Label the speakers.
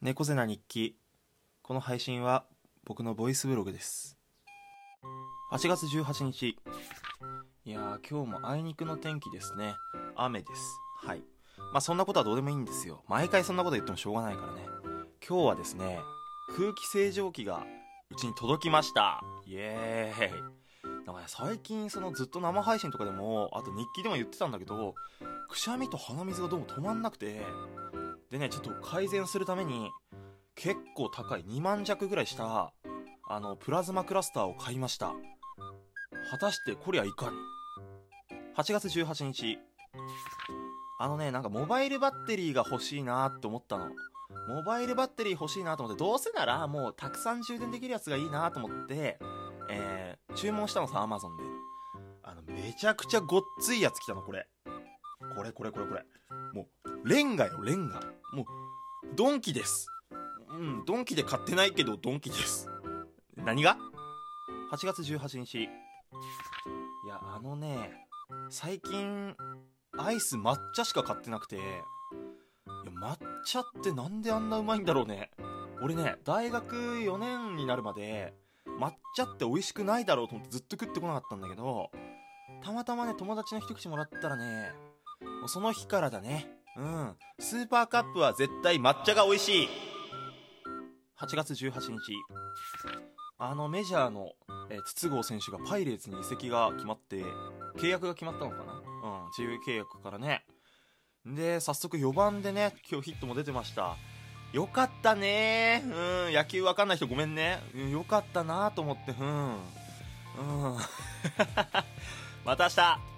Speaker 1: 猫背な日記。この配信は僕のボイスブログです。8月18日。いやー今日もあいにくの天気ですね。雨です。はい。まあそんなことはどうでもいいんですよ。毎回そんなこと言ってもしょうがないからね。今日はですね空気清浄機がうちに届きました。イエーイ。だかね最近そのずっと生配信とかでもあと日記でも言ってたんだけどくしゃみと鼻水がどうも止まんなくてでねちょっと改善するために結構高い2万弱ぐらいしたあのプラズマクラスターを買いました。果たしてこりゃいかに8月18日。あのねなんかモバイルバッテリーが欲しいなって思ったの。モバイルバッテリー欲しいなと思ってどうせならもうたくさん充電できるやつがいいなと思って、えー注文したのさアマゾンで。あのめちゃくちゃごっついやつ来たのこれ。これこれこれこれ。もうレンガよレンガ。もうドンキです。うんドンキで買ってないけどドンキです。何が ?8 月18日。いやあのね最近アイス抹茶しか買ってなくて。いや抹茶ってなんであんなうまいんだろうね。俺ね大学4年になるまで抹茶って美味しくないだろうと思ってずっと食ってこなかったんだけどたまたまね友達の一口もらったらねもうその日からだね。うん。スーパーカップは絶対抹茶が美味しい。8月18日。あのメジャーの、え筒香選手がパイレーツに移籍が決まって契約が決まったのかな？うん自由契約からね。で早速4番でね今日ヒットも出てました。よかったね。うん野球わかんない人ごめんね、うん、よかったなと思って。うん。うん。また明日。